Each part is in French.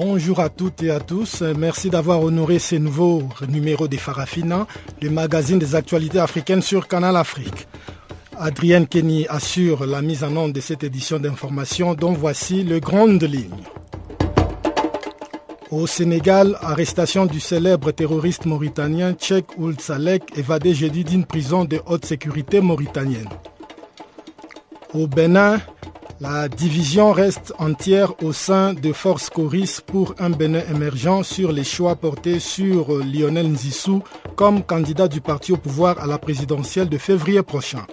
Bonjour à toutes et à tous. Merci d'avoir honoré ces nouveaux numéros des Farafina, le magazine des actualités africaines sur Canal Afrique. Adrienne Kenny assure la mise en œuvre de cette édition d'information dont voici le grandes lignes. Au Sénégal, arrestation du célèbre terroriste mauritanien Tchèque Ould Salek, évadé jeudi d'une prison de haute sécurité mauritanienne. Au Bénin, la division reste entière au sein de Force Coris pour un Bénin émergent sur les choix portés sur Lionel Nzissou comme candidat du parti au pouvoir à la présidentielle de février prochain.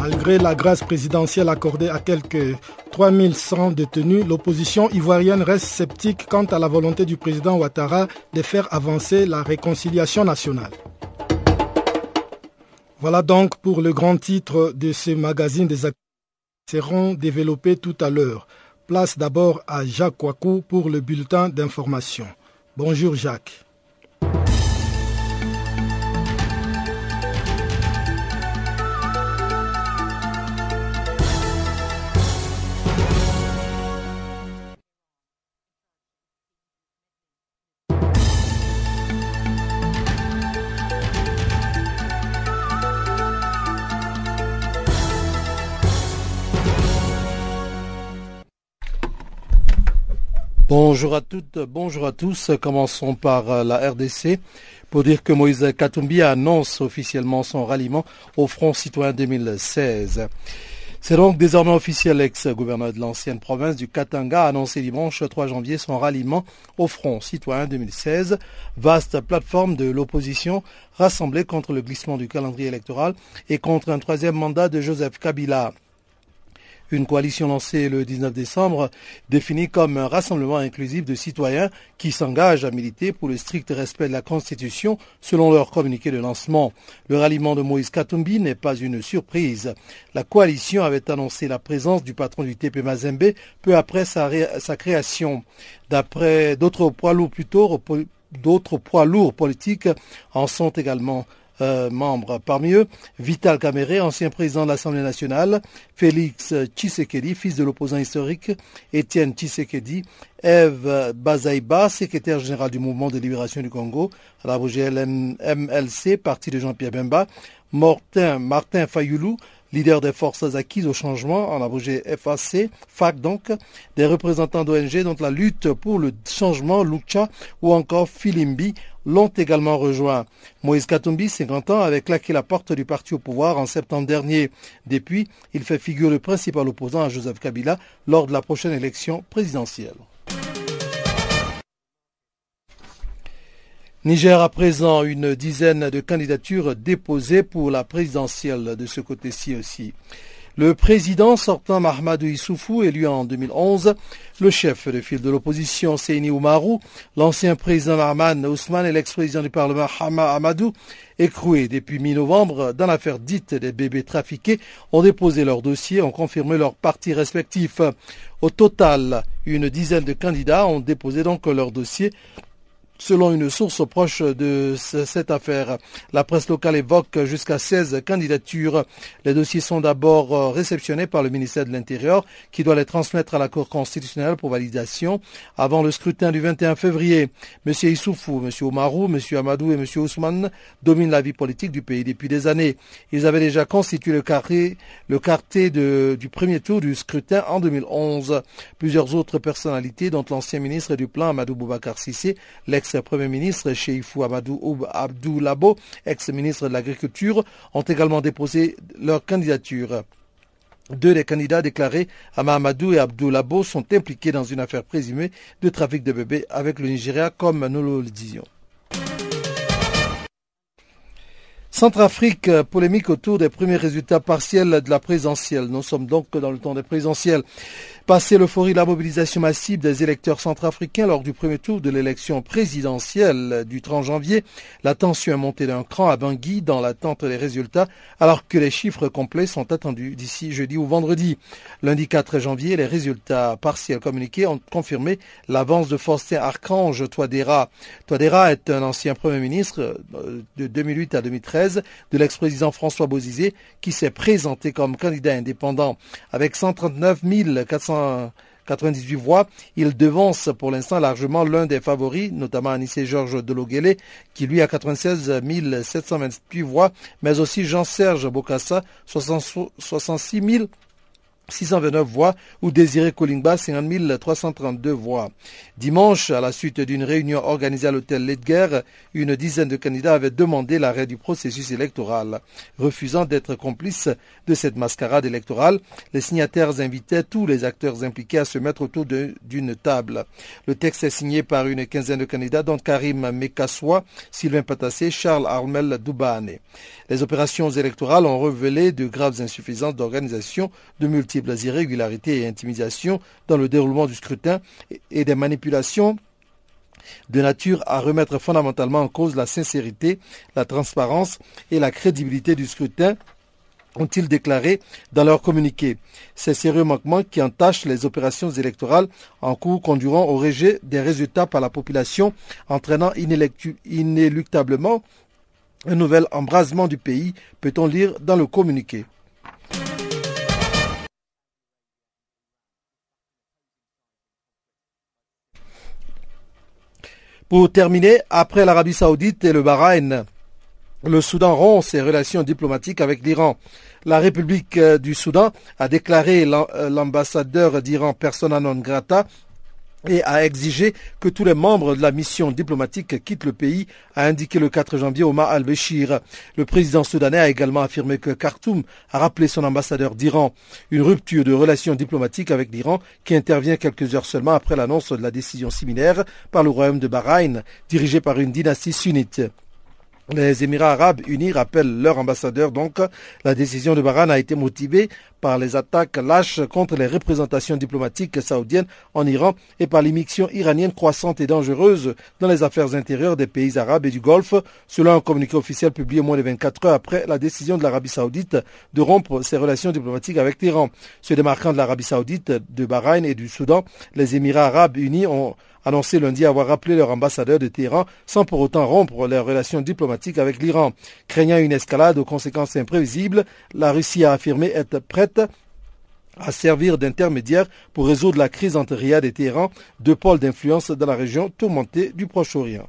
Malgré la grâce présidentielle accordée à quelques 3100 détenus, l'opposition ivoirienne reste sceptique quant à la volonté du président Ouattara de faire avancer la réconciliation nationale. Voilà donc pour le grand titre de ce magazine des activités seront développés tout à l'heure. Place d'abord à Jacques Wakou pour le bulletin d'information. Bonjour Jacques. Bonjour à toutes, bonjour à tous. Commençons par euh, la RDC pour dire que Moïse Katumbi annonce officiellement son ralliement au Front citoyen 2016. C'est donc désormais officiel. L'ex-gouverneur de l'ancienne province du Katanga a annoncé dimanche 3 janvier son ralliement au Front citoyen 2016, vaste plateforme de l'opposition rassemblée contre le glissement du calendrier électoral et contre un troisième mandat de Joseph Kabila. Une coalition lancée le 19 décembre définie comme un rassemblement inclusif de citoyens qui s'engagent à militer pour le strict respect de la Constitution selon leur communiqué de lancement. Le ralliement de Moïse Katumbi n'est pas une surprise. La coalition avait annoncé la présence du patron du TP Mazembe peu après sa, sa création. D'après d'autres poids lourds plutôt, d'autres poids lourds politiques en sont également euh, membres. Parmi eux, Vital Kamere, ancien président de l'Assemblée nationale, Félix Tshisekedi, fils de l'opposant historique, Étienne Tshisekedi, Eve Bazaïba, secrétaire général du mouvement de libération du Congo, à la MLC, parti de Jean-Pierre Bemba, Martin, Martin Fayoulou, leader des forces acquises au changement, en abrégé FAC, FAC donc, des représentants d'ONG dont la lutte pour le changement, Lucha ou encore Filimbi, l'ont également rejoint. Moïse Katumbi, 50 ans, avait claqué la porte du parti au pouvoir en septembre dernier. Depuis, il fait figure le principal opposant à Joseph Kabila lors de la prochaine élection présidentielle. Niger à présent une dizaine de candidatures déposées pour la présidentielle de ce côté-ci aussi. Le président sortant Mahmoud Issoufou, élu en 2011, le chef de file de l'opposition Seini Oumarou, l'ancien président Arman Ousmane et l'ex-président du Parlement Hama Amadou, écroués depuis mi-novembre dans l'affaire dite des bébés trafiqués, ont déposé leur dossier, ont confirmé leurs partis respectifs. Au total, une dizaine de candidats ont déposé donc leur dossier Selon une source proche de cette affaire, la presse locale évoque jusqu'à 16 candidatures. Les dossiers sont d'abord euh, réceptionnés par le ministère de l'Intérieur qui doit les transmettre à la Cour constitutionnelle pour validation avant le scrutin du 21 février. M. Issoufou, M. Omarou, M. Amadou et M. Ousmane dominent la vie politique du pays depuis des années. Ils avaient déjà constitué le carré, le quartier du premier tour du scrutin en 2011. Plusieurs autres personnalités, dont l'ancien ministre du Plan Amadou Boubacar Sissé, l'ex ex-premier ministre Cheifou Amadou Abdou Labo, ex-ministre de l'Agriculture, ont également déposé leur candidature. Deux des candidats déclarés, Amadou et Abdou Labo, sont impliqués dans une affaire présumée de trafic de bébés avec le Nigeria, comme nous le disions. Centrafrique, polémique autour des premiers résultats partiels de la présidentielle. Nous sommes donc dans le temps des présidentielles. Passé l'euphorie de la mobilisation massive des électeurs centrafricains lors du premier tour de l'élection présidentielle du 30 janvier, la tension est montée d'un cran à Bangui dans l'attente des résultats alors que les chiffres complets sont attendus d'ici jeudi ou vendredi. Lundi 4 janvier, les résultats partiels communiqués ont confirmé l'avance de Faustin Archange Touadéra. Touadéra est un ancien premier ministre euh, de 2008 à 2013 de l'ex-président François Bozizé qui s'est présenté comme candidat indépendant avec 139 400 98 voix. Il devance pour l'instant largement l'un des favoris, notamment Anissé Georges Deloguele, qui lui a 96 728 voix, mais aussi Jean-Serge Bokassa, 66 000 629 voix ou Désiré Kolingba 50 332 voix. Dimanche, à la suite d'une réunion organisée à l'hôtel Ledger, une dizaine de candidats avaient demandé l'arrêt du processus électoral. Refusant d'être complices de cette mascarade électorale, les signataires invitaient tous les acteurs impliqués à se mettre autour d'une table. Le texte est signé par une quinzaine de candidats dont Karim Mekassoua, Sylvain Patassé, Charles Armel Doubane. Les opérations électorales ont révélé de graves insuffisances d'organisation, de multiples irrégularités et intimidations dans le déroulement du scrutin et des manipulations de nature à remettre fondamentalement en cause la sincérité, la transparence et la crédibilité du scrutin ont-ils déclaré dans leur communiqué. Ces sérieux manquements qui entachent les opérations électorales en cours conduiront au rejet des résultats par la population, entraînant inéluctablement un nouvel embrasement du pays, peut-on lire dans le communiqué. Pour terminer, après l'Arabie saoudite et le Bahreïn, le Soudan rompt ses relations diplomatiques avec l'Iran. La République du Soudan a déclaré l'ambassadeur d'Iran persona non grata et a exigé que tous les membres de la mission diplomatique quittent le pays, a indiqué le 4 janvier Omar al-Béchir. Le président soudanais a également affirmé que Khartoum a rappelé son ambassadeur d'Iran. Une rupture de relations diplomatiques avec l'Iran qui intervient quelques heures seulement après l'annonce de la décision similaire par le royaume de Bahreïn, dirigé par une dynastie sunnite. Les Émirats arabes unis rappellent leur ambassadeur donc la décision de Bahreïn a été motivée par les attaques lâches contre les représentations diplomatiques saoudiennes en Iran et par l'immixtion iranienne croissante et dangereuse dans les affaires intérieures des pays arabes et du Golfe, selon un communiqué officiel publié moins de 24 heures après la décision de l'Arabie saoudite de rompre ses relations diplomatiques avec l'Iran. Se démarquant de l'Arabie saoudite, de Bahreïn et du Soudan, les Émirats arabes unis ont annoncé lundi avoir rappelé leur ambassadeur de Téhéran sans pour autant rompre leurs relations diplomatiques avec l'Iran. Craignant une escalade aux conséquences imprévisibles, la Russie a affirmé être prête à servir d'intermédiaire pour résoudre la crise entre Riyad et Téhéran, deux pôles d'influence dans la région tourmentée du Proche-Orient.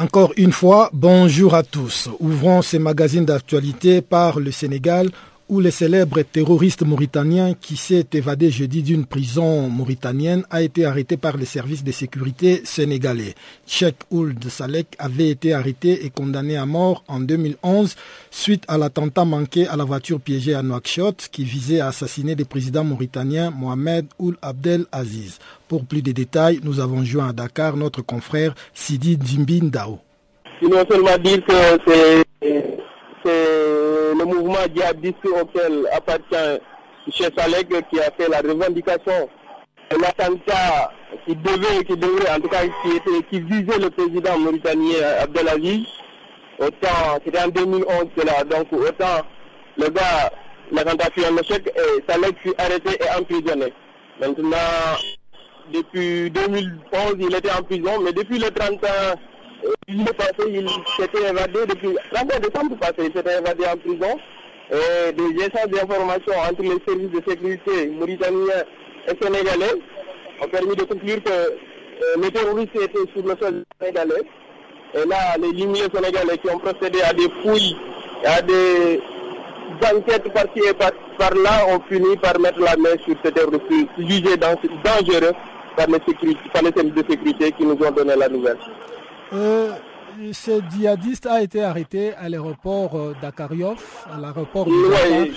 Encore une fois, bonjour à tous. Ouvrons ces magazines d'actualité par le Sénégal où le célèbre terroriste mauritanien qui s'est évadé jeudi d'une prison mauritanienne a été arrêté par les services de sécurité sénégalais. Cheikh Ould Salek avait été arrêté et condamné à mort en 2011 suite à l'attentat manqué à la voiture piégée à Nouakchott qui visait à assassiner le président mauritanien Mohamed Ould Abdel Aziz. Pour plus de détails, nous avons joint à Dakar notre confrère Sidi Djimbin Dao. seulement dire que c'est le mouvement djihadiste auquel appartient M. Salek qui a fait la revendication l'attentat qui devait, qui devrait, en tout cas, qui visait le président mauritanien Abdelaziz. Autant, c'était en 2011 là, donc autant le gars l'attentat fut un échec et Salek fut arrêté et emprisonné. Maintenant, depuis 2011, il était en prison, mais depuis le 31 juillet passé, il s'était évadé, depuis le 31 décembre passé, il s'était évadé en prison. Des échanges d'informations entre les services de sécurité mauritaniens et sénégalais ont permis de conclure que euh, les terroristes étaient sur le sol sénégalais. Et là, les limiers sénégalais qui ont procédé à des fouilles, à des enquêtes par-ci et par-là ont fini par mettre la main sur ces terroristes jugés dangereux par les, par les services de sécurité qui nous ont donné la nouvelle. Euh, ce djihadiste a été arrêté à l'aéroport euh, d'Akariov, à l'aéroport de Oui,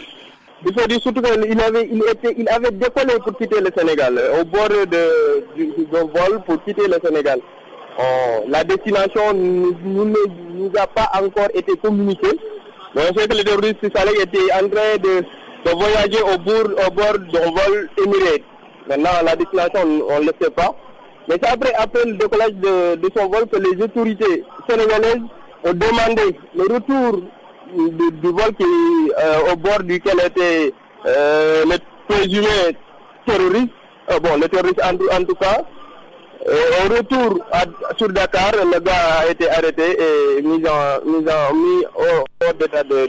il faut dire surtout qu'il avait, il était, il avait décollé pour quitter le Sénégal, au bord de, d'un vol pour quitter le Sénégal. Oh, la destination ne nous, a pas encore été communiquée. Mais on sait que le terroriste Saleh était en train de, de voyager au bord, au bord d'un vol émiré. Maintenant, la destination, on ne le sait pas. Mais c'est après, après le décollage de, son vol que les autorités sénégalaises ont demandé le retour du, vol qui, euh, au bord duquel était euh, le présumé terroriste, euh, bon, le terroriste en, tout cas. Au retour sur Dakar, le gars a été arrêté et mis en, mis en, mis au d'état de,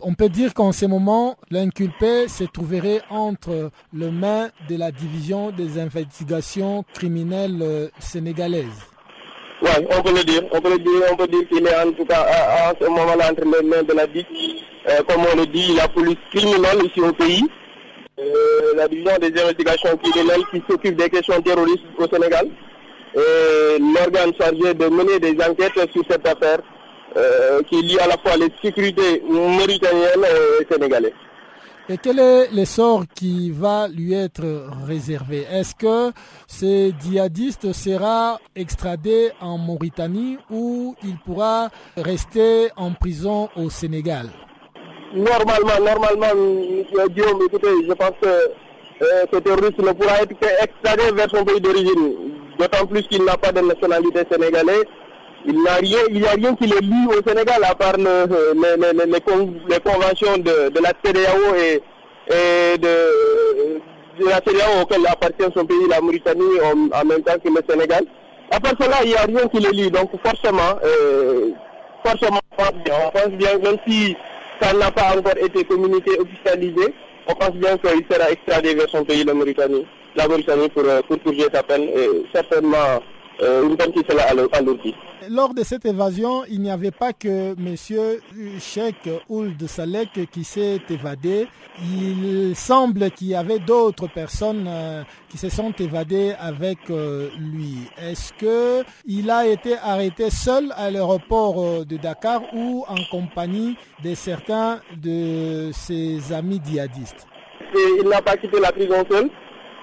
on peut dire qu'en ce moment, l'inculpé se trouverait entre les mains de la division des investigations criminelles euh, sénégalaises. Oui, on peut le dire. On peut le dire, on peut dire qu'il est en tout cas à, ce moment-là entre les mains de la DIC. Euh, comme on le dit, la police criminelle ici au pays. Euh, la division des investigations criminelles qui s'occupe des questions terroristes au Sénégal. L'organe chargé de mener des enquêtes sur cette affaire euh, qui lie à la fois les sécurités mauritaniennes et sénégalaises. Et quel est le sort qui va lui être réservé? Est-ce que ce djihadiste sera extradé en Mauritanie ou il pourra rester en prison au Sénégal? Normalement, normalement, Guillaume, écoutez, je pense que euh, ce terroriste ne pourra être extradé vers son pays d'origine, d'autant plus qu'il n'a pas de nationalité sénégalaise. Il n'y a rien, il a rien qui le lie au Sénégal à part le, les, les, les, les, conventions de, la CDAO et, et de, la CDAO auquel appartient son pays, la Mauritanie, en, même temps que le Sénégal. À part cela, il n'y a rien qui le lie. Donc forcément, euh, forcément, on pense bien, on pense bien, même si ça n'a pas encore été communiqué, officialisé, on pense bien qu'il sera extradé vers son pays, la Mauritanie, la Mauritanie pour, pour purger sa peine et certainement euh, une alourdie. Lors de cette évasion, il n'y avait pas que M. Cheikh Ould Salek qui s'est évadé. Il semble qu'il y avait d'autres personnes euh, qui se sont évadées avec euh, lui. Est-ce que il a été arrêté seul à l'aéroport euh, de Dakar ou en compagnie de certains de ses amis djihadistes? Il n'a pas quitté la prison seul,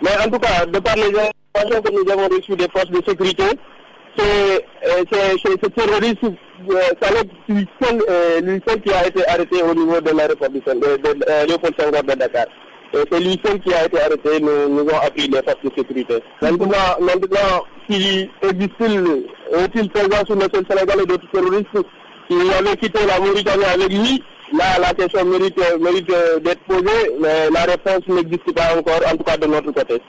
mais en tout cas, de par les informations que nous avons reçues des forces de sécurité, c'est ce terroriste euh, Salek lui seul, euh, lui seul qui a été arrêté au niveau de l'aéroport de, de, de, de de Dakar. C'est lui seul qui a été arrêté, nous, nous avons appris les forces de sécurité. Maintenant, maintenant s'il existe-t-il, est-il présent sur le sol sénégalais d'autres terroristes qui avaient quitté la Mauritanie avec lui? Là, la question mérite, mérite d'être posée, mais la réponse n'existe pas encore, en tout cas de notre côté.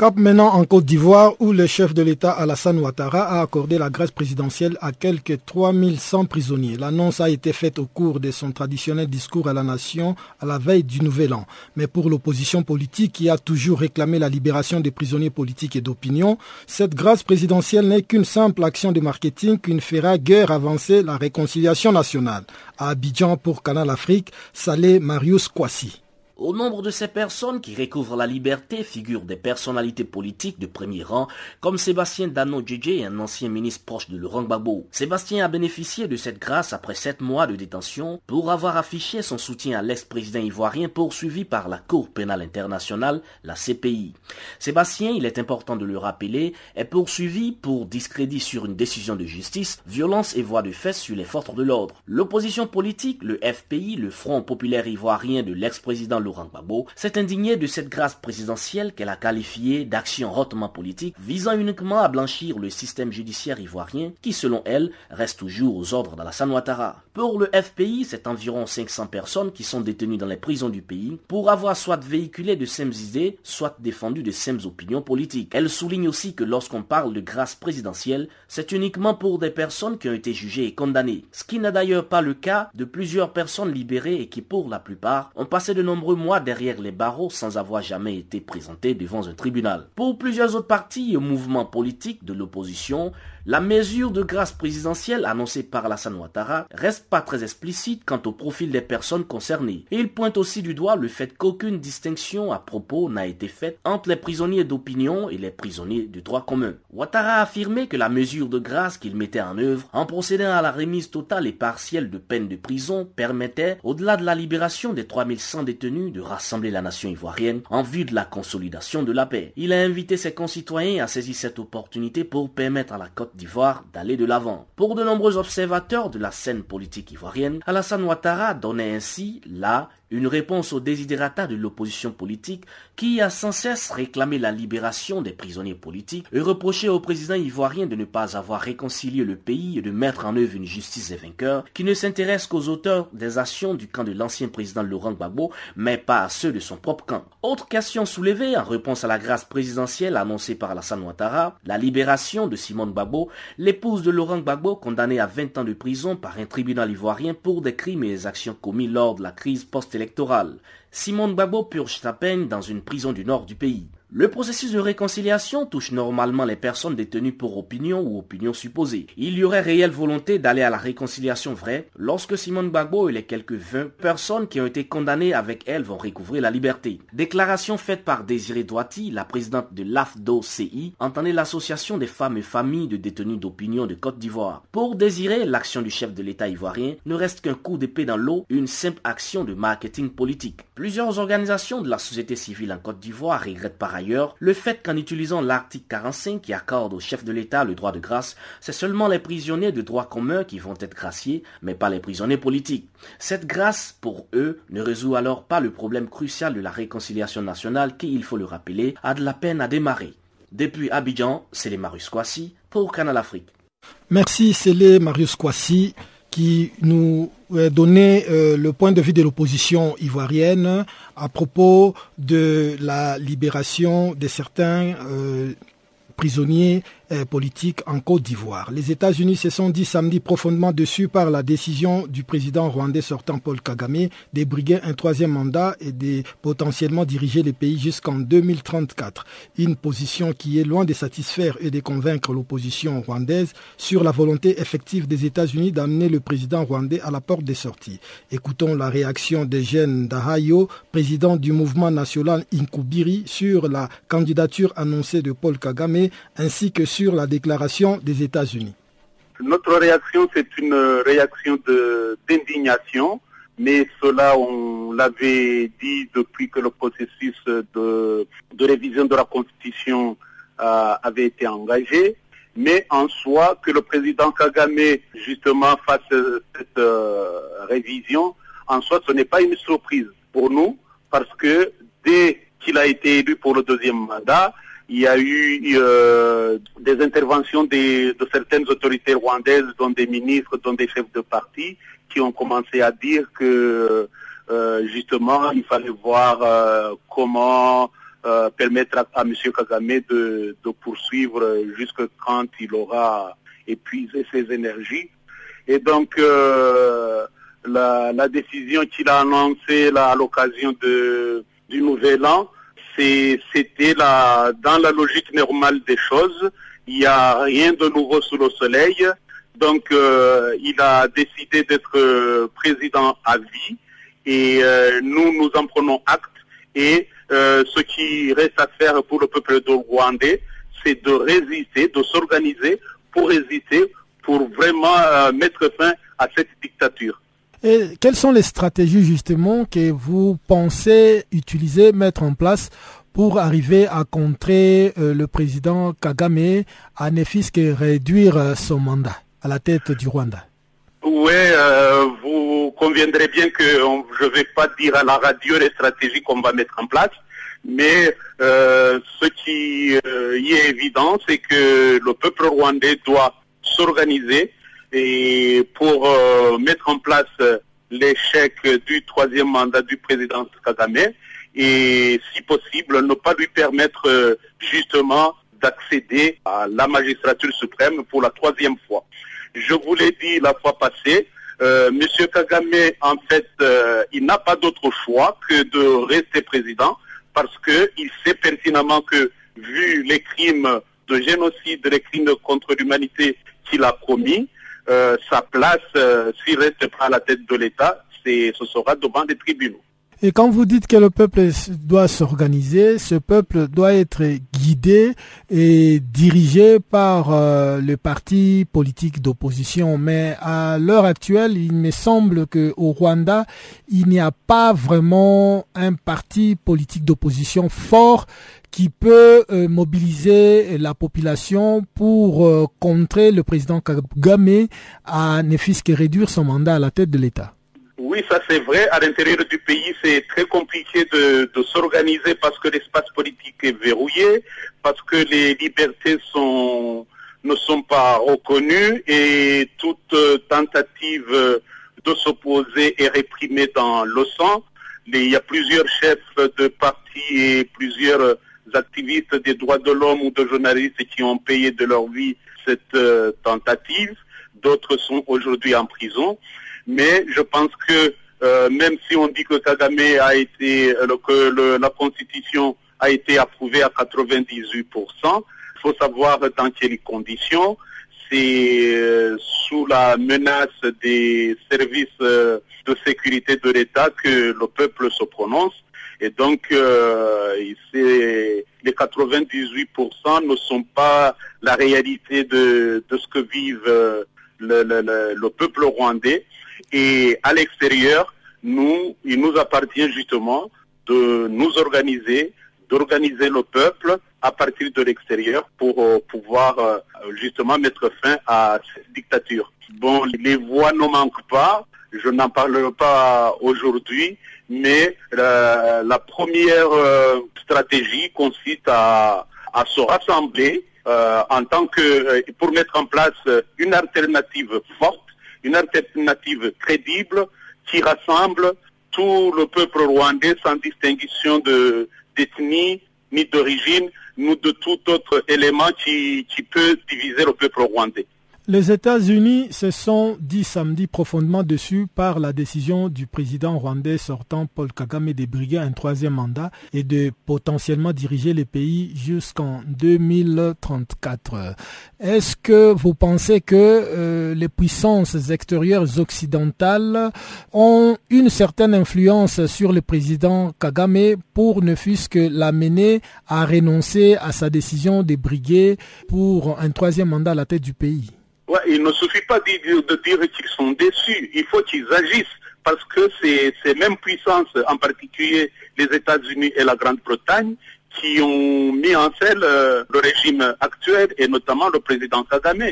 Cap maintenant en Côte d'Ivoire où le chef de l'État Alassane Ouattara a accordé la grâce présidentielle à quelques 3100 prisonniers. L'annonce a été faite au cours de son traditionnel discours à la nation à la veille du Nouvel An. Mais pour l'opposition politique qui a toujours réclamé la libération des prisonniers politiques et d'opinion, cette grâce présidentielle n'est qu'une simple action de marketing qui ne fera guère avancer la réconciliation nationale. À Abidjan pour Canal Afrique, Salé Marius Kwasi. Au nombre de ces personnes qui recouvrent la liberté figurent des personnalités politiques de premier rang, comme Sébastien Dano Djedje, un ancien ministre proche de Laurent Gbagbo. Sébastien a bénéficié de cette grâce après sept mois de détention pour avoir affiché son soutien à l'ex-président ivoirien poursuivi par la Cour pénale internationale, la CPI. Sébastien, il est important de le rappeler, est poursuivi pour discrédit sur une décision de justice, violence et voie de fait sur les forces de l'ordre. L'opposition politique, le FPI, le Front populaire ivoirien de l'ex-président Laurent s'est indignée de cette grâce présidentielle qu'elle a qualifiée d'action hautement politique visant uniquement à blanchir le système judiciaire ivoirien qui, selon elle, reste toujours aux ordres d'Alassane Ouattara. Pour le FPI, c'est environ 500 personnes qui sont détenues dans les prisons du pays pour avoir soit véhiculé de mêmes idées, soit défendu de mêmes opinions politiques. Elle souligne aussi que lorsqu'on parle de grâce présidentielle, c'est uniquement pour des personnes qui ont été jugées et condamnées. Ce qui n'a d'ailleurs pas le cas de plusieurs personnes libérées et qui, pour la plupart, ont passé de nombreux mois derrière les barreaux sans avoir jamais été présentées devant un tribunal. Pour plusieurs autres partis et mouvements politiques de l'opposition, la mesure de grâce présidentielle annoncée par Alassane Ouattara reste pas très explicite quant au profil des personnes concernées. Et il pointe aussi du doigt le fait qu'aucune distinction à propos n'a été faite entre les prisonniers d'opinion et les prisonniers du droit commun. Ouattara a affirmé que la mesure de grâce qu'il mettait en œuvre en procédant à la remise totale et partielle de peine de prison permettait, au-delà de la libération des 3100 détenus, de rassembler la nation ivoirienne en vue de la consolidation de la paix. Il a invité ses concitoyens à saisir cette opportunité pour permettre à la Côte d'Ivoire d'aller de l'avant. Pour de nombreux observateurs de la scène politique ivoirienne, Alassane Ouattara donnait ainsi, là, une réponse aux désiderata de l'opposition politique qui a sans cesse réclamé la libération des prisonniers politiques et reproché au président ivoirien de ne pas avoir réconcilié le pays et de mettre en œuvre une justice des vainqueurs qui ne s'intéresse qu'aux auteurs des actions du camp de l'ancien président Laurent Gbagbo mais pas à ceux de son propre camp. Autre question soulevée en réponse à la grâce présidentielle annoncée par Alassane Ouattara, la libération de Simone Gbagbo, l'épouse de Laurent Gbagbo condamnée à 20 ans de prison par un tribunal ivoirien pour des crimes et des actions commis lors de la crise post Simone Gbagbo purge sa peine dans une prison du nord du pays. Le processus de réconciliation touche normalement les personnes détenues pour opinion ou opinion supposée. Il y aurait réelle volonté d'aller à la réconciliation vraie lorsque Simone Gbagbo et les quelques 20 personnes qui ont été condamnées avec elle vont recouvrir la liberté. Déclaration faite par Désiré Douati, la présidente de l'AFDO-CI, entendait l'association des femmes et familles de détenus d'opinion de Côte d'Ivoire. Pour Désiré, l'action du chef de l'État ivoirien ne reste qu'un coup d'épée dans l'eau, une simple action de marketing politique. Plusieurs organisations de la société civile en Côte d'Ivoire regrettent par ailleurs le fait qu'en utilisant l'article 45 qui accorde au chef de l'État le droit de grâce, c'est seulement les prisonniers de droit commun qui vont être graciés, mais pas les prisonniers politiques. Cette grâce, pour eux, ne résout alors pas le problème crucial de la réconciliation nationale qui, il faut le rappeler, a de la peine à démarrer. Depuis Abidjan, c'est les Marius Kwasi pour Canal Afrique. Merci, c'est les Marius Kwasi qui nous donné euh, le point de vue de l'opposition ivoirienne à propos de la libération de certains euh, prisonniers euh, politique en Côte d'Ivoire. Les États-Unis se sont dit samedi profondément dessus par la décision du président rwandais sortant Paul Kagame d'ébriguer un troisième mandat et de potentiellement diriger le pays jusqu'en 2034. Une position qui est loin de satisfaire et de convaincre l'opposition rwandaise sur la volonté effective des États-Unis d'amener le président rwandais à la porte des sorties. Écoutons la réaction jeunes d'Ahayo, président du mouvement national Inkubiri, sur la candidature annoncée de Paul Kagame ainsi que sur sur la déclaration des États-Unis Notre réaction, c'est une réaction d'indignation, mais cela, on l'avait dit depuis que le processus de, révision de la Constitution euh, avait été engagé. Mais en soi, que le président Kagame, justement, fasse cette euh, révision, en soi, ce n'est pas une surprise pour nous, parce que dès qu'il a été élu pour le deuxième mandat, il y a eu euh, des interventions de certaines autorités rwandaises, dont des ministres, dont des chefs de parti, qui ont commencé à dire que euh, justement il fallait voir euh, comment permettre à, M. Kagame de, poursuivre jusque quand il aura épuisé ses énergies. Et donc la, la, décision qu'il a annoncée là, à l'occasion du Nouvel An, c'était dans la logique normale des choses. Il n'y a rien de nouveau sous le soleil. Donc, euh, il a décidé d'être euh, président à vie et euh, nous, nous en prenons acte. Et ce qui reste à faire pour le peuple de Rwandais, c'est de résister, de s'organiser pour résister, pour vraiment mettre fin à cette dictature. Et quelles sont les stratégies justement que vous pensez utiliser, mettre en place pour arriver à contrer euh, le président Kagame à ne que réduire euh, son mandat à la tête du Rwanda? Oui, euh, vous conviendrez bien que je ne vais pas dire à la radio les stratégies qu'on va mettre en place, mais euh, ce qui y est évident, c'est que le peuple rwandais doit s'organiser et pour euh, mettre en place l'échec du troisième mandat du président Kagame et si possible ne pas lui permettre justement d'accéder à la magistrature suprême pour la troisième fois. Je vous l'ai dit la fois passée, euh, Monsieur Kagame, en fait, euh, il n'a pas d'autre choix que de rester président parce qu'il sait pertinemment que, vu les crimes de génocide, les crimes contre l'humanité qu'il a euh, sa place, s'il reste à la tête de l'État, ce sera devant les tribunaux. Et quand vous dites que le peuple doit s'organiser, ce peuple doit être guidé et dirigé par euh, le parti politique d'opposition. Mais à l'heure actuelle, il me semble qu'au Rwanda, il n'y a pas vraiment un parti politique d'opposition fort qui peut euh, mobiliser la population pour euh, contrer le président Kagame à ne fût que réduire son mandat à la tête de l'État. Oui, ça c'est vrai. À l'intérieur du pays, c'est très compliqué de, s'organiser parce que l'espace politique est verrouillé, parce que les libertés ne sont pas reconnues et toute tentative de s'opposer est réprimée dans le sang. Il y a plusieurs chefs de partis et plusieurs activistes des droits de l'homme ou de journalistes qui ont payé de leur vie cette euh, tentative. D'autres sont aujourd'hui en prison. Mais je pense que euh, même si on dit que Kagame a été, euh, que la constitution a été approuvée à 98%, il faut savoir dans quelles conditions. C'est euh, sous la menace des services de sécurité de l'État que le peuple se prononce. Et donc, les 98% ne sont pas la réalité de, ce que vive le peuple rwandais. Et à l'extérieur, nous, il nous appartient justement de nous organiser, d'organiser le peuple à partir de l'extérieur pour euh, pouvoir euh, justement mettre fin à cette dictature. Bon, les voix ne manquent pas, je n'en parlerai pas aujourd'hui, mais euh, la, première stratégie consiste à, à se rassembler en tant que pour mettre en place une alternative forte une alternative crédible qui rassemble tout le peuple rwandais sans distinction d'ethnie ni d'origine, ni de tout autre élément qui, qui peut diviser le peuple rwandais. Les États-Unis se sont dit samedi profondément dessus par la décision du président rwandais sortant Paul Kagame de briguer un troisième mandat et de potentiellement diriger le pays jusqu'en 2034. Est-ce que vous pensez que euh, les puissances extérieures occidentales ont une certaine influence sur le président Kagame pour ne fût-ce que l'amener à renoncer à sa décision de briguer pour un troisième mandat à la tête du pays? Il ne suffit pas de dire, qu'ils sont déçus, il faut qu'ils agissent parce que c'est ces mêmes puissances, en particulier les États-Unis et la Grande-Bretagne, qui ont mis en scène euh, le régime actuel et notamment le président Kagame.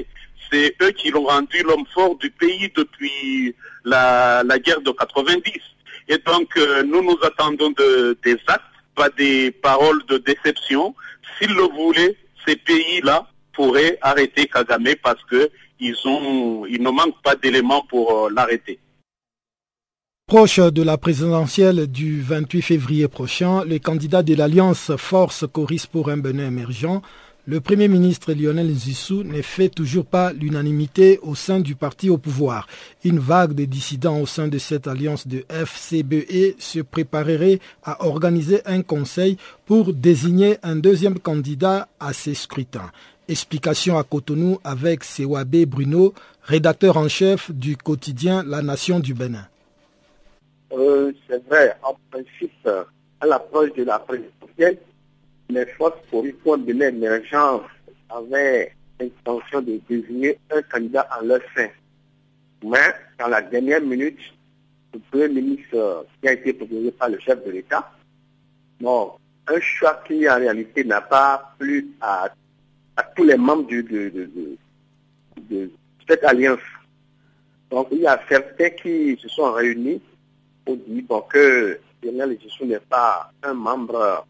C'est eux qui l'ont rendu l'homme fort du pays depuis la, guerre de 90. Et donc, euh, nous nous attendons des actes, pas des paroles de déception. S'ils le voulaient, ces pays-là pourraient arrêter Kagame parce que ils, ont, il ne manque pas d'éléments pour euh, l'arrêter. Proche de la présidentielle du 28 février prochain, les candidats de l'Alliance Force Coris pour un Benin émergent, le Premier ministre Lionel Zissou ne fait toujours pas l'unanimité au sein du parti au pouvoir. Une vague de dissidents au sein de cette alliance de FCBE se préparerait à organiser un conseil pour désigner un deuxième candidat à ces scrutins. Explication à Cotonou avec Sewabe Bruno, rédacteur en chef du quotidien La Nation du Bénin. Euh, c'est vrai, en principe, à l'approche de la présidentielle, les forces politiques de l'émergence avaient l'intention de désigner un candidat en leur sein. Mais dans la dernière minute, le Premier ministre qui a été proposé par le chef de l'État, un choix qui en réalité n'a pas plu à à tous les membres de, cette alliance. Donc il y a certains qui se sont réunis pour dire que Lionel Jissou n'est pas un membre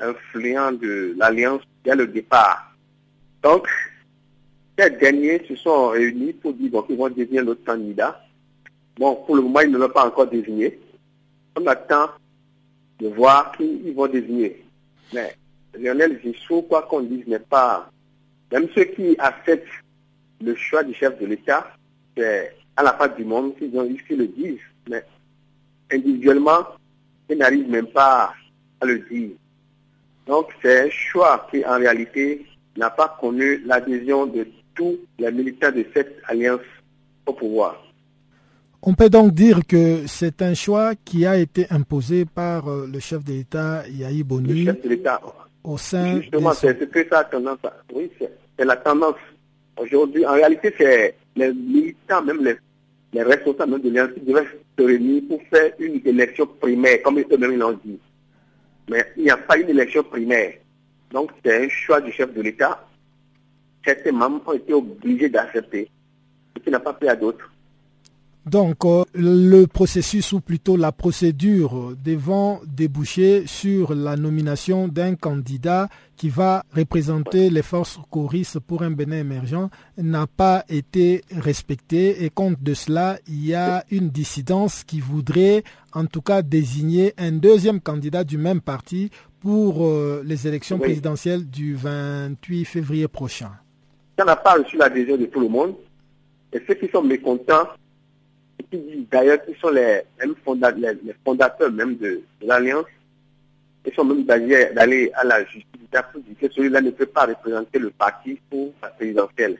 influent de l'Alliance dès le départ. Donc, ces derniers se sont réunis pour dire qu'ils vont devenir notre candidat. Bon, pour le moment, ils ne l'ont pas encore désigné. On attend de voir qui ils vont désigner. Mais Lionel Zissou, quoi qu'on dise, n'est pas... Même ceux qui acceptent le choix du chef de l'État, c'est à la face du monde qu'ils ont ils le disent. Mais individuellement, ils n'arrivent même pas à le dire. Donc c'est un choix qui en réalité n'a pas connu l'adhésion de tous les militants de cette alliance au pouvoir. On peut donc dire que c'est un choix qui a été imposé par euh, le chef de l'État Yahi Boni le chef de l'État. Au sein Justement, c'est ce que ça a tendance à... Oui, c'est la tendance. Aujourd'hui, en réalité, c'est les militants, même les, les responsables de l'Alliance qui devaient se réunir pour faire une élection primaire, comme eux-mêmes l'ont dit. Mais il n'y a pas une élection primaire. Donc, c'est un choix du chef de l'État. Certains membres ont été obligés d'accepter, ce qui n'a pas pris à d'autres. Donc, euh, le processus ou plutôt la procédure devant déboucher sur la nomination d'un candidat qui va représenter les forces choristes pour un Bénin émergent n'a pas été respectée et compte de cela, il y a une dissidence qui voudrait en tout cas désigner un deuxième candidat du même parti pour euh, les élections présidentielles du 28 février prochain. Ça n'a pas reçu l'adhésion de tout le monde et ceux qui sont mécontents d'ailleurs, ils sont les, fondateurs, même de, l'Alliance. Ils sont même d'aller à la justice pour dire que celui-là ne peut pas représenter le parti pour la présidentielle.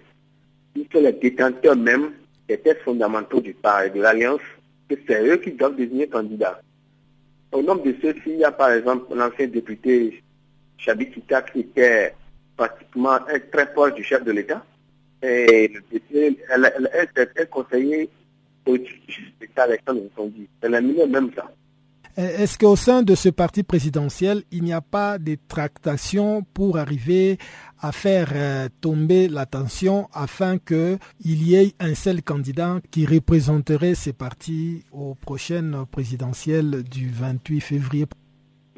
Ils sont les détenteurs même des textes fondamentaux du parti de l'Alliance, que c'est eux qui doivent devenir candidats. Au nombre de ceux-ci, il y a par exemple l'ancien député Chabi Kita qui était pratiquement très proche du chef de l'État. Et elle, elle, conseiller est-ce qu'au sein de ce parti présidentiel, il n'y a pas de tractations pour arriver à faire euh, tomber la tension afin qu'il y ait un seul candidat qui représenterait ces partis aux prochaines présidentielles du 28 février?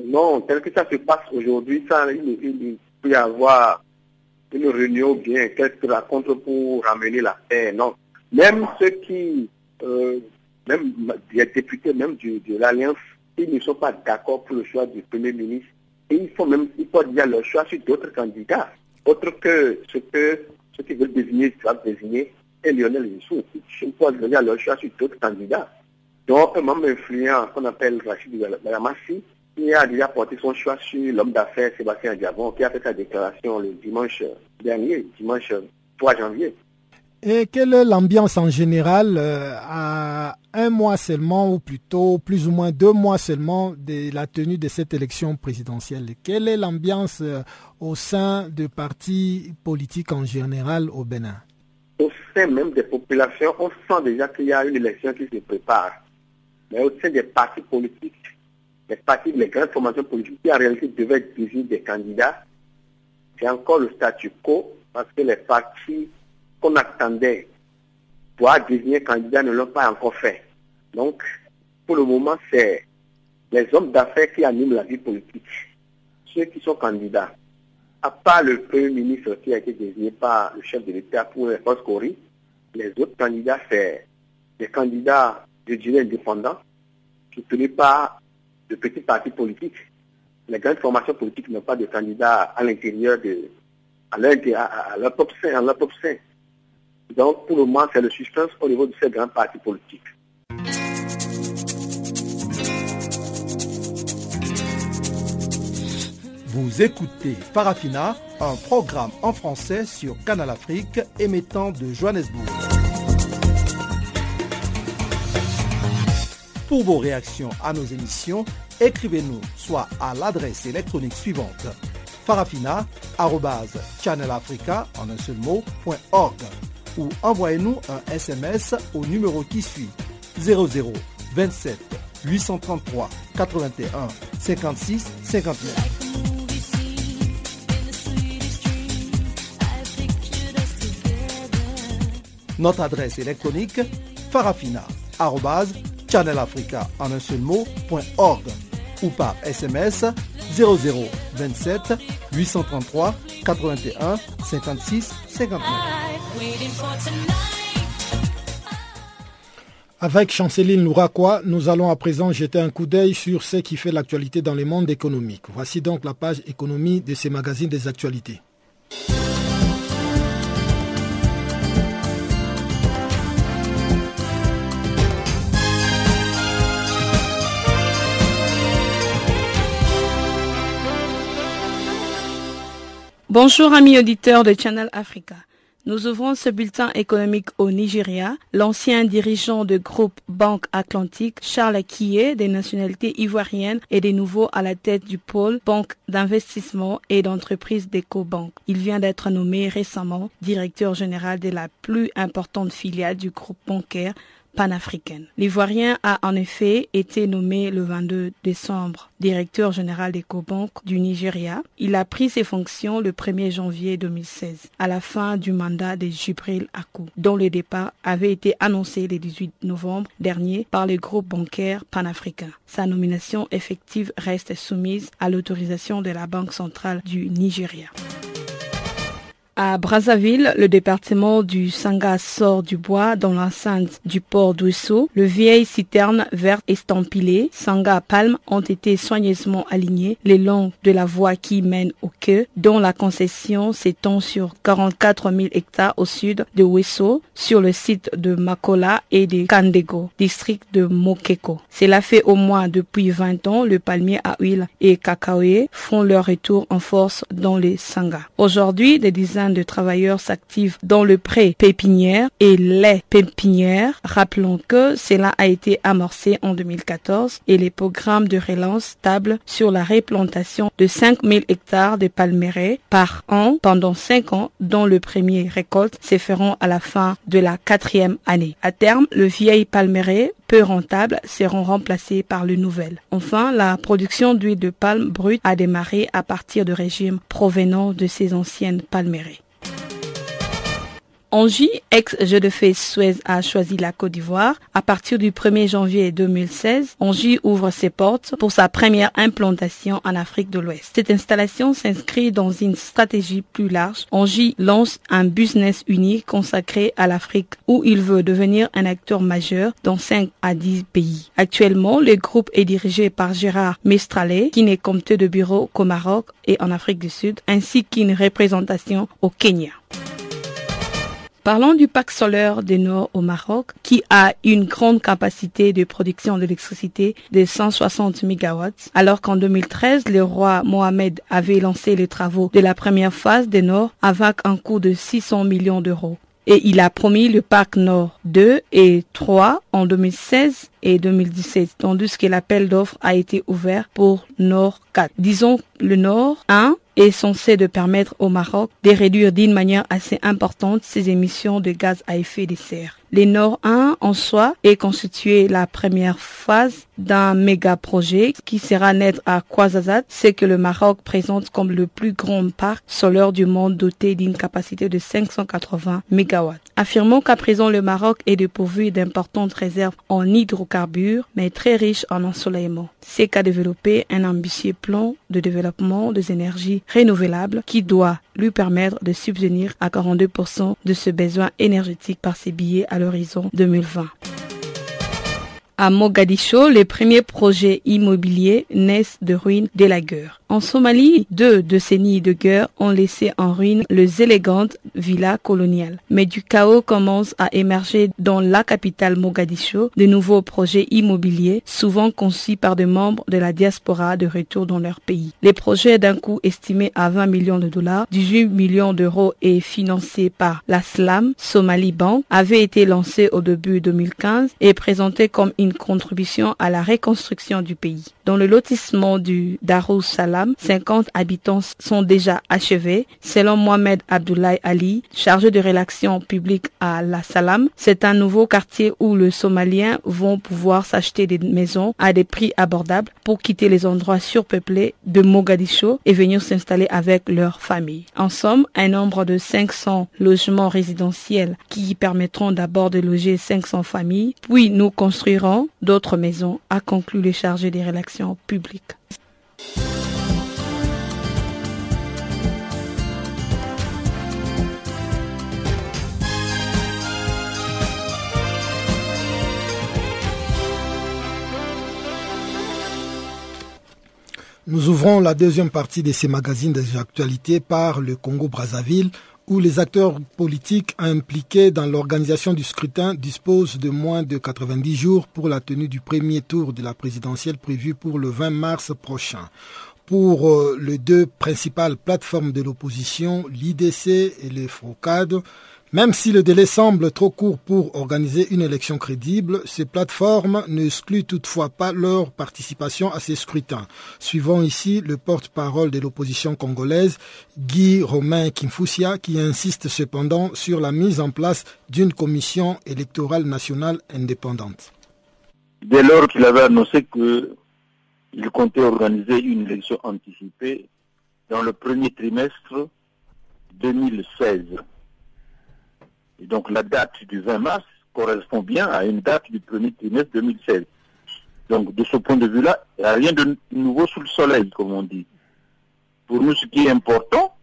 Non, tel que ça se passe aujourd'hui, il, peut y avoir une réunion bien quelques rencontres pour ramener la paix. Non. Même ceux qui euh, même des députés même de l'Alliance, ils ne sont pas d'accord pour le choix du Premier ministre. Et il faut même, il faut dire leur choix sur d'autres candidats, autres que ce que ceux qui veulent désigner doivent désigner, et Lionel Zissou. Il faut dire leur choix sur d'autres candidats. Donc, un membre influent qu'on appelle Rachid Balamassi, qui a déjà porté son choix sur l'homme d'affaires Sébastien Diabon, qui a fait sa déclaration le dimanche dernier, dimanche 3 janvier. Et quelle est l'ambiance en général euh, à un mois seulement, ou plutôt plus ou moins deux mois seulement de la tenue de cette élection présidentielle? Quelle est l'ambiance euh, au sein des partis politiques en général au Bénin? Au sein même des populations, on sent déjà qu'il y a une élection qui se prépare. Mais au sein des partis politiques, les partis, les grandes formations politiques qui en réalité devaient désigner des candidats, c'est encore le statu quo parce que les partis qu'on attendait pour désigner candidat ne l'ont pas encore fait. Donc, pour le moment, c'est les hommes d'affaires qui animent la vie politique, ceux qui sont candidats. À part le Premier ministre qui a été désigné par le chef de l'État pour les forces Cori, les autres candidats, c'est des candidats, je dirais, indépendants, qui ne pas de petits partis politiques. Les grandes formations politiques n'ont pas de candidats à l'intérieur de, à leur, à, leur propre sein. Donc, pour le moment, c'est le suspense au niveau de ces grands partis politiques. Vous écoutez Farafina, un programme en français sur Canal Afrique émettant de Johannesburg. Pour vos réactions à nos émissions, écrivez-nous soit à l'adresse électronique suivante farafina.channelafrica en un seul ou envoyez-nous un SMS au numéro qui suit 00 27 833 81 56 59. Notre adresse électronique farafina channelafrica en un seul mot.org ou par SMS 0027 833 81 56 59. Avec Chanceline Louraquois, nous allons à présent jeter un coup d'œil sur ce qui fait l'actualité dans le monde économique. Voici donc la page économie de ces magazines des actualités. Bonjour amis auditeurs de Channel Africa. Nous ouvrons ce bulletin économique au Nigeria. L'ancien dirigeant du groupe Banque Atlantique, Charles Akiyé, des nationalités ivoiriennes, est de nouveau à la tête du pôle banque d'investissement et d'entreprise d'EcoBank. Il vient d'être nommé récemment directeur général de la plus importante filiale du groupe bancaire panafricaine. L'Ivoirien a en effet été nommé le 22 décembre directeur général d'EcoBank du Nigeria. Il a pris ses fonctions le 1er janvier 2016, à la fin du mandat de Jibril Akou, dont le départ avait été annoncé le 18 novembre dernier par le groupe bancaire panafricain. Sa nomination effective reste soumise à l'autorisation de la Banque centrale du Nigeria. À Brazzaville, le département du Sanga sort du bois dans l'enceinte du port d'Ouessou. Le vieil citerne verte estampillée, Sanga Palme ont été soigneusement alignés le long de la voie qui mène au quai, dont la concession s'étend sur 44 000 hectares au sud de Ouessou, sur le site de Makola et de Kandego, district de Mokeko. Cela fait au moins depuis 20 ans, le palmier à huile et cacaoé font leur retour en force dans les dizaines de travailleurs s'activent dans le pré pépinière et les pépinières. Rappelons que cela a été amorcé en 2014 et les programmes de relance stable sur la replantation de 5000 hectares de palmeraies par an pendant 5 ans dont le premier récolte se feront à la fin de la quatrième année. À terme, le vieil palmeraie peu rentables seront remplacés par le nouvel. Enfin, la production d'huile de palme brute a démarré à partir de régimes provenant de ces anciennes palmeraies. Angie, ex-jeu de fait Suez, a choisi la Côte d'Ivoire. À partir du 1er janvier 2016, Angie ouvre ses portes pour sa première implantation en Afrique de l'Ouest. Cette installation s'inscrit dans une stratégie plus large. Angie lance un business unique consacré à l'Afrique où il veut devenir un acteur majeur dans 5 à 10 pays. Actuellement, le groupe est dirigé par Gérard Mestralet, qui n'est compté de bureau qu'au Maroc et en Afrique du Sud, ainsi qu'une représentation au Kenya. Parlons du parc solaire du Nord au Maroc qui a une grande capacité de production d'électricité de 160 MW alors qu'en 2013 le roi Mohamed avait lancé les travaux de la première phase des Nord avec un coût de 600 millions d'euros. Et il a promis le parc Nord 2 et 3 en 2016 et 2017, tandis que l'appel d'offres a été ouvert pour Nord 4. Disons le Nord 1 est censé de permettre au Maroc de réduire d'une manière assez importante ses émissions de gaz à effet de serre. Les Nord 1 en soi est constitué la première phase d'un méga projet qui sera naître à Kwazazat, ce que le Maroc présente comme le plus grand parc solaire du monde doté d'une capacité de 580 MW. Affirmons qu'à présent le Maroc est dépourvu d'importantes réserves en hydrocarbures, mais très riche en ensoleillement. C'est qu'à développer un ambitieux plan de développement des énergies renouvelables qui doit lui permettre de subvenir à 42% de ce besoin énergétique par ses billets à l'horizon 2020. À Mogadiscio, les premiers projets immobiliers naissent de ruines de la guerre. En Somalie, deux décennies de guerre ont laissé en ruine les élégantes villas coloniales. Mais du chaos commence à émerger dans la capitale Mogadiscio de nouveaux projets immobiliers, souvent conçus par des membres de la diaspora de retour dans leur pays. Les projets d'un coût estimé à 20 millions de dollars, 18 millions d'euros et financés par la SLAM Somali Bank avaient été lancés au début 2015 et présentés comme une une contribution à la reconstruction du pays. Dans le lotissement du Darus Salam, 50 habitants sont déjà achevés. Selon Mohamed Abdoulaye Ali, chargé de relations publiques à La Salam, c'est un nouveau quartier où les Somaliens vont pouvoir s'acheter des maisons à des prix abordables pour quitter les endroits surpeuplés de Mogadiscio et venir s'installer avec leur famille. En somme, un nombre de 500 logements résidentiels qui permettront d'abord de loger 500 familles, puis nous construirons d'autres maisons, a conclu le chargé des relations publiques. Nous ouvrons la deuxième partie de ces magazines des actualités par le Congo-Brazzaville, où les acteurs politiques impliqués dans l'organisation du scrutin disposent de moins de 90 jours pour la tenue du premier tour de la présidentielle prévue pour le 20 mars prochain. Pour euh, les deux principales plateformes de l'opposition, l'IDC et les FROCAD, même si le délai semble trop court pour organiser une élection crédible, ces plateformes n'excluent toutefois pas leur participation à ces scrutins. Suivons ici le porte-parole de l'opposition congolaise, Guy Romain Kimfusia, qui insiste cependant sur la mise en place d'une commission électorale nationale indépendante. Dès lors qu'il avait annoncé qu'il comptait organiser une élection anticipée dans le premier trimestre 2016. Et donc la date du 20 mars correspond bien à une date du premier trimestre 2016. Donc de ce point de vue-là, il n'y a rien de nouveau sous le soleil, comme on dit. Pour nous, ce qui est important,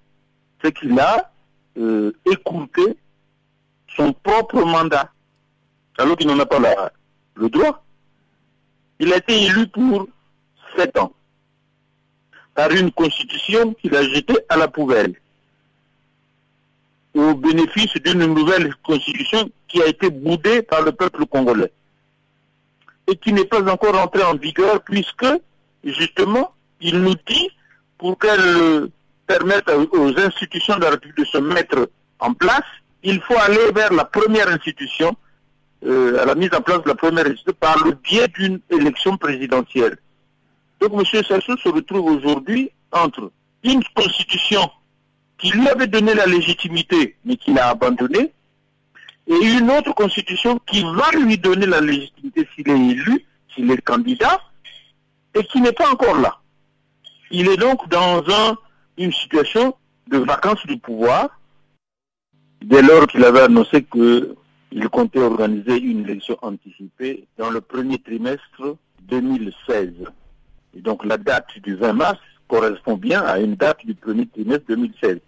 c'est qu'il a euh, écourté son propre mandat, alors qu'il n'en a pas le droit. Il a été élu pour sept ans par une constitution qu'il a jetée à la poubelle au bénéfice d'une nouvelle constitution qui a été boudée par le peuple congolais et qui n'est pas encore entrée en vigueur puisque, justement, il nous dit, pour qu'elle permette aux institutions de la République de se mettre en place, il faut aller vers la première institution, euh, à la mise en place de la première institution, par le biais d'une élection présidentielle. Donc M. Sassou se retrouve aujourd'hui entre une constitution qui lui avait donné la légitimité, mais qu'il a abandonné, et une autre constitution qui va lui donner la légitimité s'il est élu, s'il est candidat, et qui n'est pas encore là. Il est donc dans un, une situation de vacances du pouvoir, dès lors qu'il avait annoncé qu'il comptait organiser une élection anticipée dans le premier trimestre 2016. Et donc la date du 20 mars correspond bien à une date du premier trimestre 2016.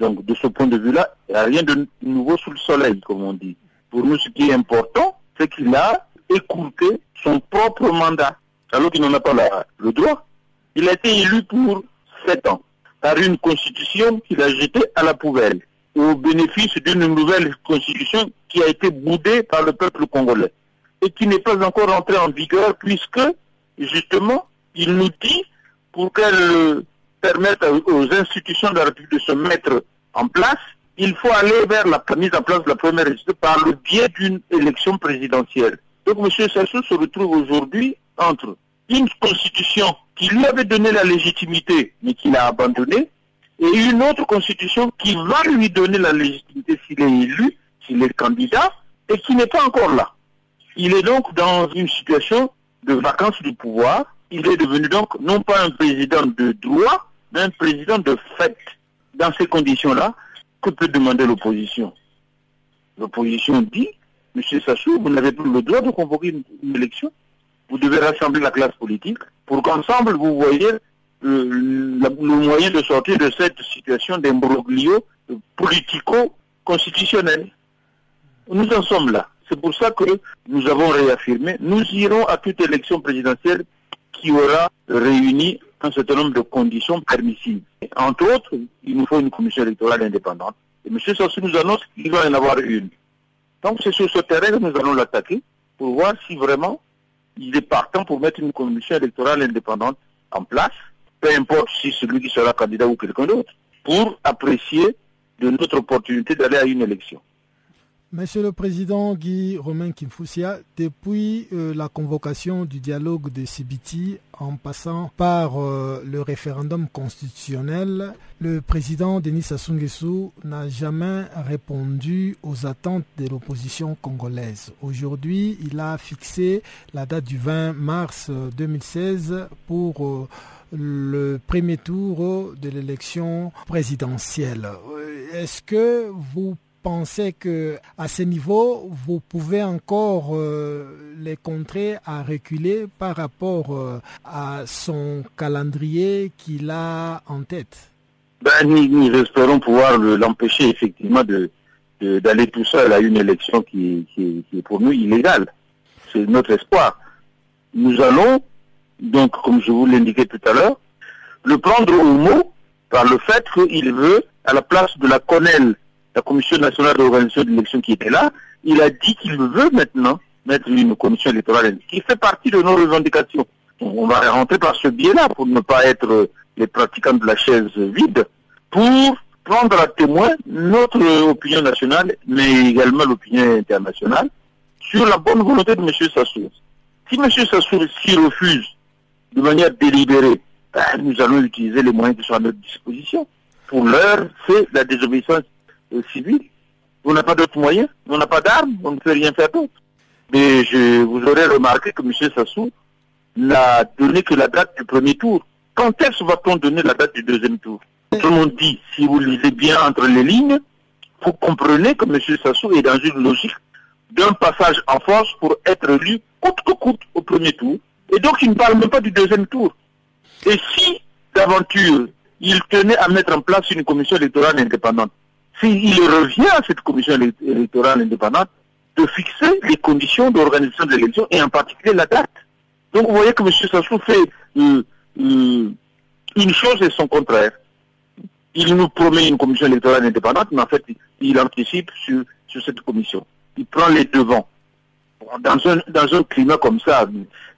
Donc de ce point de vue-là, il n'y a rien de nouveau sous le soleil, comme on dit. Pour nous, ce qui est important, c'est qu'il a écourté son propre mandat, alors qu'il n'en a pas le droit. Il a été élu pour sept ans par une constitution qu'il a jetée à la poubelle au bénéfice d'une nouvelle constitution qui a été boudée par le peuple congolais et qui n'est pas encore entrée en vigueur puisque, justement, il nous dit pour qu'elle permettre aux institutions de la République de se mettre en place, il faut aller vers la mise en place de la première république par le biais d'une élection présidentielle. Donc M. Sassou se retrouve aujourd'hui entre une constitution qui lui avait donné la légitimité, mais qu'il a abandonnée, et une autre constitution qui va lui donner la légitimité s'il est élu, s'il est candidat, et qui n'est pas encore là. Il est donc dans une situation de vacances du pouvoir. Il est devenu donc non pas un président de droit, mais un président de fait. Dans ces conditions-là, que peut demander l'opposition? L'opposition dit, M. Sassou, vous n'avez plus le droit de convoquer une, élection. Vous devez rassembler la classe politique pour qu'ensemble, vous voyez euh, le, moyen de sortir de cette situation d'imbroglio politico-constitutionnel. Nous en sommes là. C'est pour ça que nous avons réaffirmé, nous irons à toute élection présidentielle qui aura réuni un certain nombre de conditions permissibles. Entre autres, il nous faut une commission électorale indépendante. Et M. Sassou nous annonce qu'il va en avoir une. Donc c'est sur ce terrain que nous allons l'attaquer pour voir si vraiment il est partant pour mettre une commission électorale indépendante en place, peu importe si celui qui sera candidat ou quelqu'un d'autre, pour apprécier de notre opportunité d'aller à une élection. Monsieur le Président Guy Romain Kimfoussia, depuis euh, la convocation du dialogue de Sibiti en passant par euh, le référendum constitutionnel, le président Denis Sassou n'a jamais répondu aux attentes de l'opposition congolaise. Aujourd'hui, il a fixé la date du 20 mars 2016 euh, pour le premier tour de l'élection présidentielle. Est-ce que vous pensez que à ce niveau, vous pouvez encore euh, les contrer à reculer par rapport euh, à son calendrier qu'il a en tête? Ben, nous, espérons pouvoir l'empêcher effectivement de d'aller tout seul à une élection qui est pour nous illégale. C'est notre espoir. Nous allons, donc, comme je vous l'indiquais tout à l'heure, le prendre au mot par le fait qu'il veut, à la place de la CONEL la Commission nationale d'organisation de l'élection qui était là, il a dit qu'il veut maintenant mettre une commission électorale qui fait partie de nos revendications. On va rentrer par ce biais-là pour ne pas être les pratiquants de la chaise vide, pour prendre à témoin notre opinion nationale, mais également l'opinion internationale, sur la bonne volonté de M. Sassou. Si M. Sassou s'y refuse de manière délibérée, ben, nous allons utiliser les moyens qui sont à notre disposition. Pour l'heure, c'est la désobéissance civil. On n'a pas d'autres moyens, on n'a pas d'armes, on ne peut rien faire d'autre. Mais je vous aurez remarqué que M. Sassou n'a donné que la date du premier tour. Quand est-ce va-t-on donner la date du deuxième tour? Tout le monde dit, si vous lisez bien entre les lignes, vous comprenez que M. Sassou est dans une logique d'un passage en force pour être élu coûte que coûte au premier tour. Et donc il ne parle même pas du deuxième tour. Et si, d'aventure, il tenait à mettre en place une commission électorale indépendante, s'il revient à cette commission électorale indépendante de fixer les conditions d'organisation de l'élection et en particulier la date. Donc vous voyez que M. Sassou fait euh, euh, une chose et son contraire. Il nous promet une commission électorale indépendante, mais en fait, il anticipe sur, sur cette commission. Il prend les devants. Dans un, dans un climat comme ça,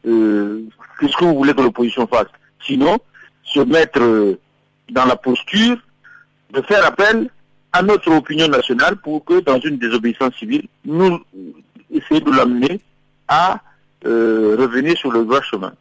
euh, qu'est-ce que vous voulez que l'opposition fasse? Sinon, se mettre dans la posture de faire appel à notre opinion nationale pour que dans une désobéissance civile, nous essayions de l'amener à euh, revenir sur le droit chemin.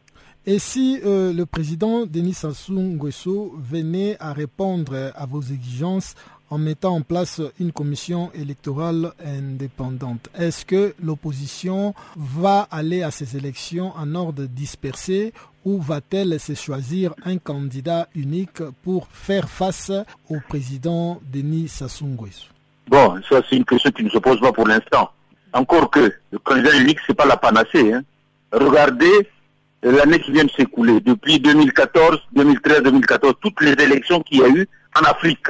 Et si euh, le président Denis Sassou Nguesso venait à répondre à vos exigences en mettant en place une commission électorale indépendante, est-ce que l'opposition va aller à ces élections en ordre dispersé ou va-t-elle se choisir un candidat unique pour faire face au président Denis Sassou Nguesso? Bon, ça c'est une question qui ne se pose pas pour l'instant. Encore que le candidat unique, c'est pas la panacée. Hein. Regardez l'année qui vient de s'écouler, depuis 2014, 2013, 2014, toutes les élections qu'il y a eu en Afrique.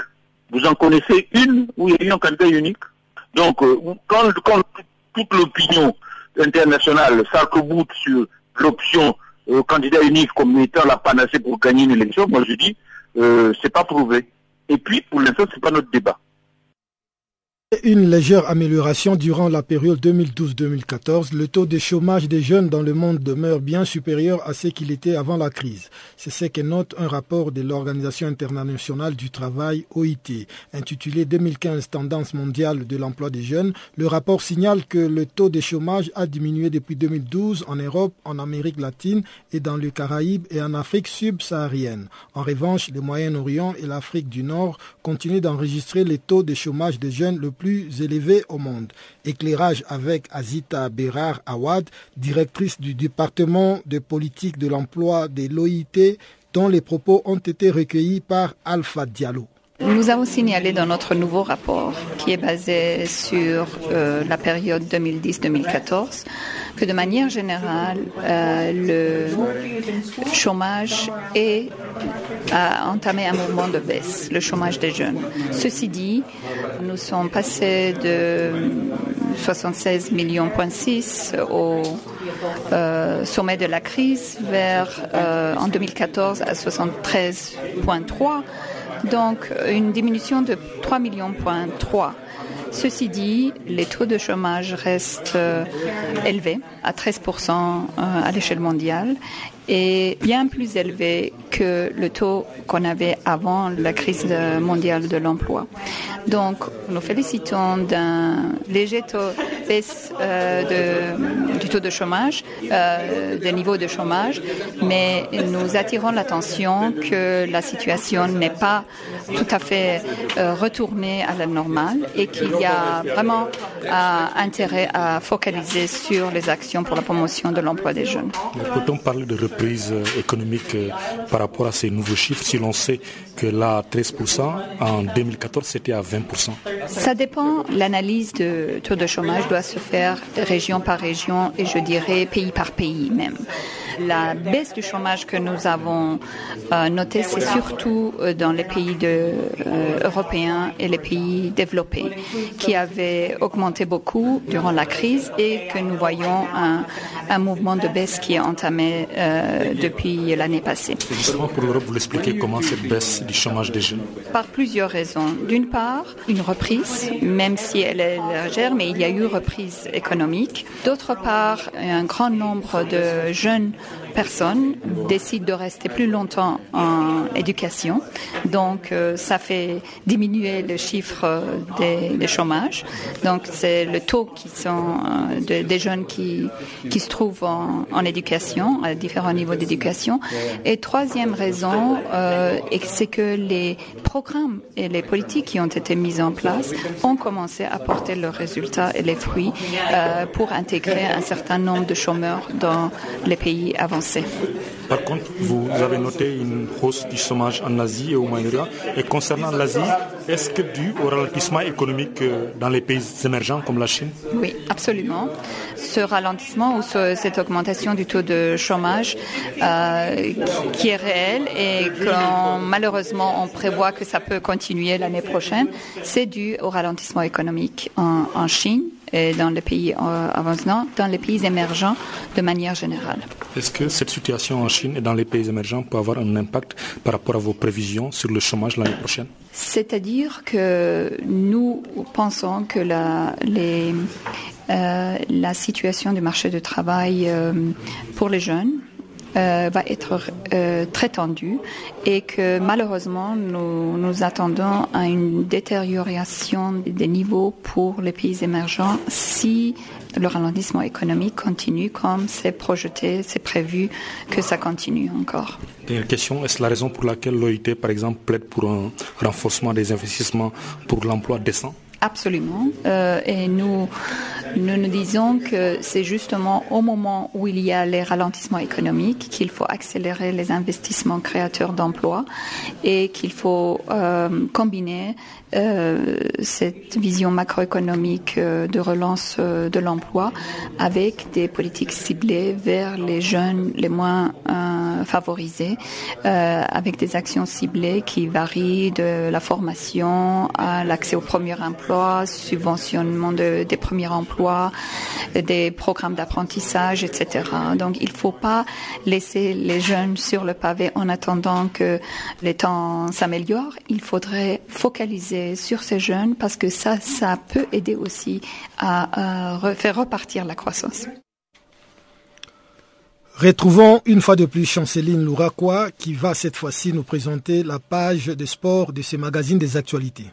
Vous en connaissez une où il y a eu un candidat unique? Donc, euh, quand, quand toute l'opinion internationale s'arc-boute sur l'option euh, candidat unique comme étant la panacée pour gagner une élection, moi je dis, euh, c'est pas prouvé. Et puis, pour l'instant, c'est pas notre débat. Une légère amélioration durant la période 2012-2014. Le taux de chômage des jeunes dans le monde demeure bien supérieur à ce qu'il était avant la crise. C'est ce que note un rapport de l'Organisation internationale du travail OIT, intitulé 2015 Tendance mondiale de l'emploi des jeunes. Le rapport signale que le taux de chômage a diminué depuis 2012 en Europe, en Amérique latine et dans le Caraïbes et en Afrique subsaharienne. En revanche, le Moyen-Orient et l'Afrique du Nord continuent d'enregistrer les taux de chômage des jeunes le plus élevé au monde. Éclairage avec Azita Berar Awad, directrice du département de politique de l'emploi de l'OIT, dont les propos ont été recueillis par Alpha Diallo. Nous avons signalé dans notre nouveau rapport, qui est basé sur euh, la période 2010-2014, que de manière générale, euh, le chômage a entamé un mouvement de baisse, le chômage des jeunes. Ceci dit, nous sommes passés de 76 millions au euh, sommet de la crise vers en 2014 à 73,3 donc une diminution de 3 millions. Ceci dit, les taux de chômage restent élevés, à 13% à l'échelle mondiale, est bien plus élevé que le taux qu'on avait avant la crise mondiale de l'emploi. Donc, nous félicitons d'un léger taux baisse euh, de, du taux de chômage, euh, des niveaux de chômage, mais nous attirons l'attention que la situation n'est pas tout à fait euh, retournée à la normale et qu'il y a vraiment intérêt à focaliser sur les actions pour la promotion de l'emploi des jeunes. Reprise économique par rapport à ces nouveaux chiffres si l'on sait que là, 13%, en 2014, c'était à 20%. Ça dépend. L'analyse de taux de chômage doit se faire région par région et je dirais pays par pays même. La baisse du chômage que nous avons euh, notée, c'est surtout euh, dans les pays euh, européens et les pays développés, qui avaient augmenté beaucoup durant la crise et que nous voyons un mouvement de baisse qui est entamé depuis l'année passée. justement, pour l'Europe, vous l'expliquez comment cette baisse du chômage des jeunes? Par plusieurs raisons. D'une part, une reprise, même si elle est légère, mais il y a eu reprise économique. D'autre part, un grand nombre de jeunes personnes décident de rester plus longtemps en éducation. Donc, euh, ça fait diminuer le chiffre des, des chômages. Donc, c'est le taux qui sont euh, des jeunes qui, qui se trouvent en, en, éducation, à différents niveaux d'éducation. Et troisième raison, euh, c'est que les programmes et les politiques qui ont été mises en place ont commencé à porter leurs résultats et les fruits euh, pour intégrer un certain nombre de chômeurs dans les pays avancés. Par contre, vous avez noté une hausse du chômage en Asie et au Moyen-Orient. Et concernant l'Asie, est-ce que dû au ralentissement économique euh, dans les pays émergents comme la Chine? Oui, absolument. Ce ralentissement ou ce, cette augmentation du taux de chômage euh, qui est réel et que malheureusement on prévoit que ça peut continuer l'année prochaine, c'est dû au ralentissement économique en, en Chine et dans les pays euh, avançants, dans les pays émergents de manière générale. Est-ce que cette situation en Chine et dans les pays émergents peut avoir un impact par rapport à vos prévisions sur le chômage l'année prochaine? C'est-à-dire que nous pensons que la, les, euh, la situation du marché du travail euh, pour les jeunes euh, va être euh, très tendue et que malheureusement nous, nous attendons à une détérioration des niveaux pour les pays émergents si le ralentissement économique continue comme c'est projeté, c'est prévu que ça continue encore. Dernière question, est-ce la raison pour laquelle l'OIT, par exemple, plaide pour un renforcement des investissements pour l'emploi décent? Absolument. Euh, et nous, nous disons que c'est justement au moment où il y a les ralentissements économiques qu'il faut accélérer les investissements créateurs d'emplois et qu'il faut euh, combiner euh, cette vision macroéconomique de relance de l'emploi avec des politiques ciblées vers les jeunes les moins favorisés, avec des actions ciblées qui varient de la formation à l'accès au premier emploi, subventionnement de, des premiers emplois, des programmes d'apprentissage, etc. Donc il ne faut pas laisser les jeunes sur le pavé en attendant que les temps s'améliorent. Il faudrait focaliser sur ces jeunes parce que ça, ça peut aider aussi à, à faire repartir la croissance. Retrouvons une fois de plus Chanceline Louraquois qui va cette fois-ci nous présenter la page de sport de ce magazine des actualités.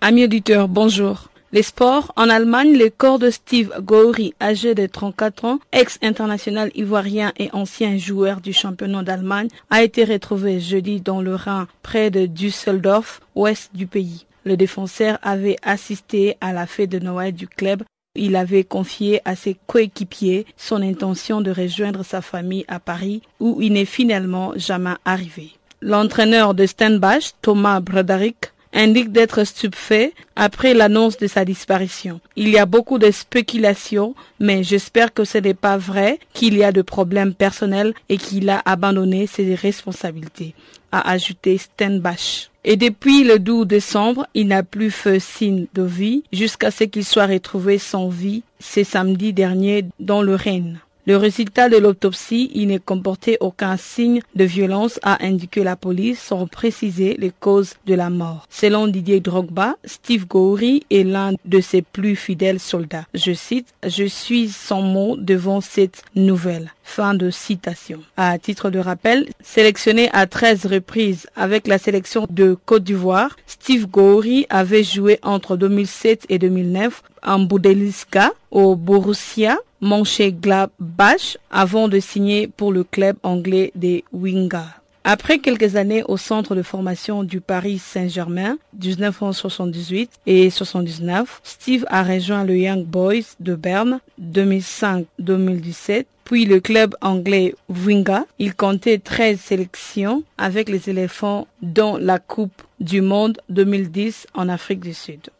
Amis auditeurs, bonjour. Les sports. En Allemagne, le corps de Steve Gowri, âgé de 34 ans, ex-international ivoirien et ancien joueur du championnat d'Allemagne, a été retrouvé jeudi dans le Rhin, près de Düsseldorf, ouest du pays. Le défenseur avait assisté à la fête de Noël du club. Il avait confié à ses coéquipiers son intention de rejoindre sa famille à Paris, où il n'est finalement jamais arrivé. L'entraîneur de Stenbach, Thomas Broderick, indique d'être stupéfait après l'annonce de sa disparition. Il y a beaucoup de spéculations, mais j'espère que ce n'est pas vrai, qu'il y a de problèmes personnels et qu'il a abandonné ses responsabilités, a ajouté Stenbach. Et depuis le 12 décembre, il n'a plus fait signe de vie jusqu'à ce qu'il soit retrouvé sans vie ce samedi dernier dans le Rhin. Le résultat de l'autopsie, il ne comportait aucun signe de violence, a indiqué la police sans préciser les causes de la mort. Selon Didier Drogba, Steve Gowrie est l'un de ses plus fidèles soldats. Je cite, je suis sans mots devant cette nouvelle. Fin de citation. À titre de rappel, sélectionné à 13 reprises avec la sélection de Côte d'Ivoire, Steve Gowrie avait joué entre 2007 et 2009 en Bundesliga au Borussia Mönchengladbach avant de signer pour le club anglais des Wingers. Après quelques années au centre de formation du Paris Saint-Germain, 1978 et 79, Steve a rejoint le Young Boys de Berne 2005-2017 puis le club anglais Winga. Il comptait 13 sélections avec les éléphants dont la Coupe du Monde 2010 en Afrique du Sud.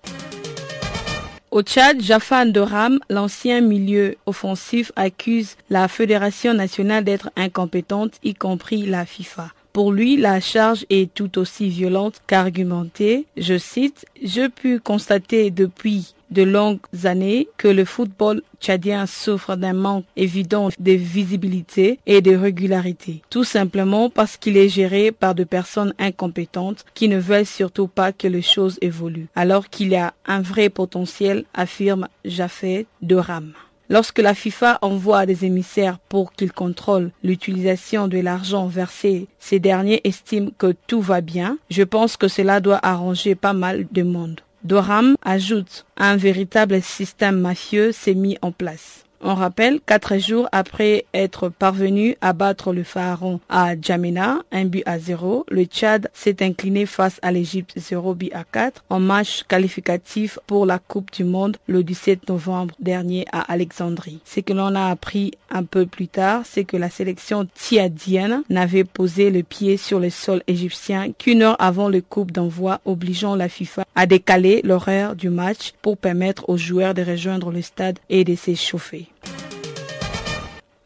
Au Tchad, Jafan Doram, l'ancien milieu offensif, accuse la Fédération nationale d'être incompétente, y compris la FIFA. Pour lui, la charge est tout aussi violente qu'argumentée. Je cite, Je pu constater depuis de longues années que le football tchadien souffre d'un manque évident de visibilité et de régularité, tout simplement parce qu'il est géré par de personnes incompétentes qui ne veulent surtout pas que les choses évoluent, alors qu'il y a un vrai potentiel, affirme Jafet Doram. Lorsque la FIFA envoie des émissaires pour qu'ils contrôlent l'utilisation de l'argent versé, ces derniers estiment que tout va bien. Je pense que cela doit arranger pas mal de monde. Doram ajoute, un véritable système mafieux s'est mis en place. On rappelle, quatre jours après être parvenu à battre le Pharaon à Djamena, un but à zéro, le Tchad s'est incliné face à l'Égypte 0 but à 4 en match qualificatif pour la Coupe du Monde le 17 novembre dernier à Alexandrie. Ce que l'on a appris un peu plus tard, c'est que la sélection tchadienne n'avait posé le pied sur le sol égyptien qu'une heure avant le coupe d'envoi, obligeant la FIFA à décaler l'horaire du match pour permettre aux joueurs de rejoindre le stade et de s'échauffer.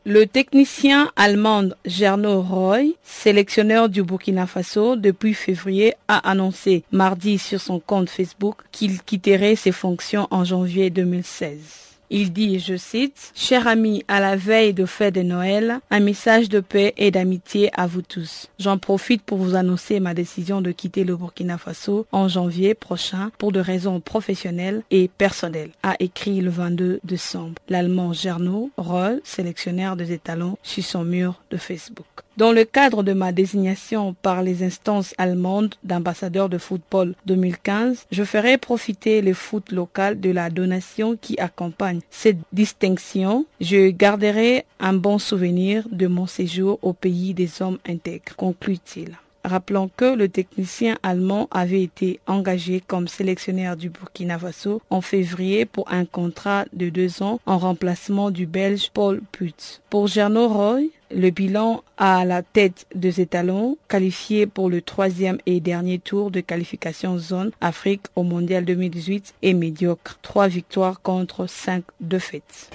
Le technicien allemand Gernot Roy, sélectionneur du Burkina Faso depuis février, a annoncé mardi sur son compte Facebook qu'il quitterait ses fonctions en janvier 2016. Il dit, je cite, Chers amis, à la veille de fête de Noël, un message de paix et d'amitié à vous tous. J'en profite pour vous annoncer ma décision de quitter le Burkina Faso en janvier prochain pour de raisons professionnelles et personnelles, a écrit le 22 décembre l'Allemand Gernot Roll, sélectionnaire des étalons, sur son mur de Facebook. Dans le cadre de ma désignation par les instances allemandes d'ambassadeur de football 2015, je ferai profiter le foot local de la donation qui accompagne cette distinction. Je garderai un bon souvenir de mon séjour au pays des hommes intègres, conclut-il. Rappelons que le technicien allemand avait été engagé comme sélectionneur du Burkina Faso en février pour un contrat de deux ans en remplacement du Belge Paul Putz. Pour Gernot Roy, le bilan à la tête des étalons, qualifié pour le troisième et dernier tour de qualification zone Afrique au Mondial 2018, est médiocre. Trois victoires contre cinq défaites.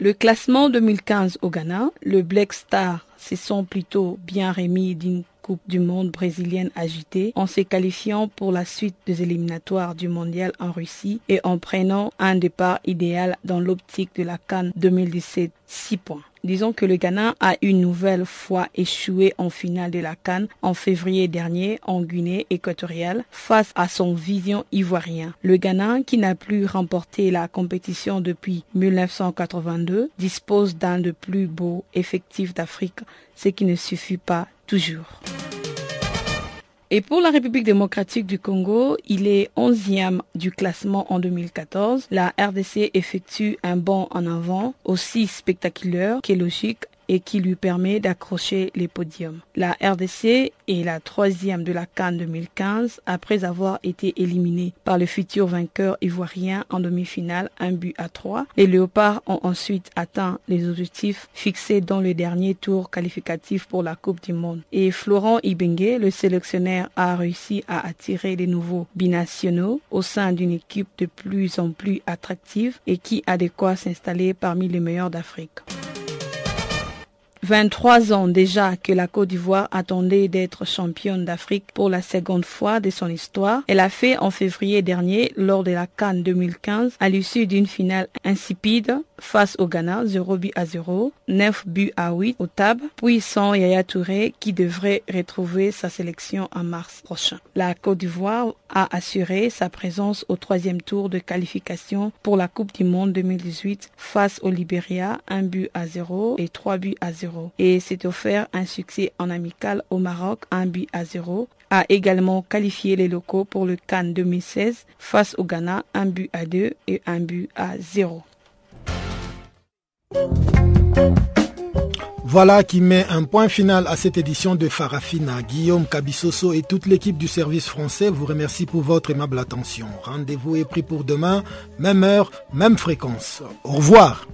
Le classement 2015 au Ghana, le Black Star se sont plutôt bien remis d'une Coupe du Monde brésilienne agitée en se qualifiant pour la suite des éliminatoires du Mondial en Russie et en prenant un départ idéal dans l'optique de la Cannes 2017, 6 points. Disons que le Ghana a une nouvelle fois échoué en finale de la Cannes en février dernier en Guinée équatoriale face à son vision ivoirien. Le Ghana, qui n'a plus remporté la compétition depuis 1982, dispose d'un des plus beaux effectifs d'Afrique, ce qui ne suffit pas toujours. Et pour la République démocratique du Congo, il est 11e du classement en 2014. La RDC effectue un bond en avant aussi spectaculaire que logique et qui lui permet d'accrocher les podiums. La RDC est la troisième de la Cannes 2015 après avoir été éliminée par le futur vainqueur ivoirien en demi-finale, un but à trois. Les Léopards ont ensuite atteint les objectifs fixés dans le dernier tour qualificatif pour la Coupe du Monde. Et Florent Ibengue, le sélectionneur, a réussi à attirer les nouveaux binationaux au sein d'une équipe de plus en plus attractive et qui a de quoi s'installer parmi les meilleurs d'Afrique. 23 ans déjà que la Côte d'Ivoire attendait d'être championne d'Afrique pour la seconde fois de son histoire. Elle a fait en février dernier lors de la Cannes 2015 à l'issue d'une finale insipide face au Ghana 0 but à 0, 9 buts à 8 au TAB, puis sans Yaya Touré qui devrait retrouver sa sélection en mars prochain. La Côte d'Ivoire a assuré sa présence au troisième tour de qualification pour la Coupe du Monde 2018 face au Libéria, 1 but à 0 et 3 buts à 0. Et s'est offert un succès en amical au Maroc, 1 but à 0 a également qualifié les locaux pour le Cannes 2016 face au Ghana, 1 but à 2 et 1 but à 0. Voilà qui met un point final à cette édition de Farafina. Guillaume Cabissoso et toute l'équipe du service français vous remercie pour votre aimable attention. Rendez-vous est pris pour demain, même heure, même fréquence. Au revoir.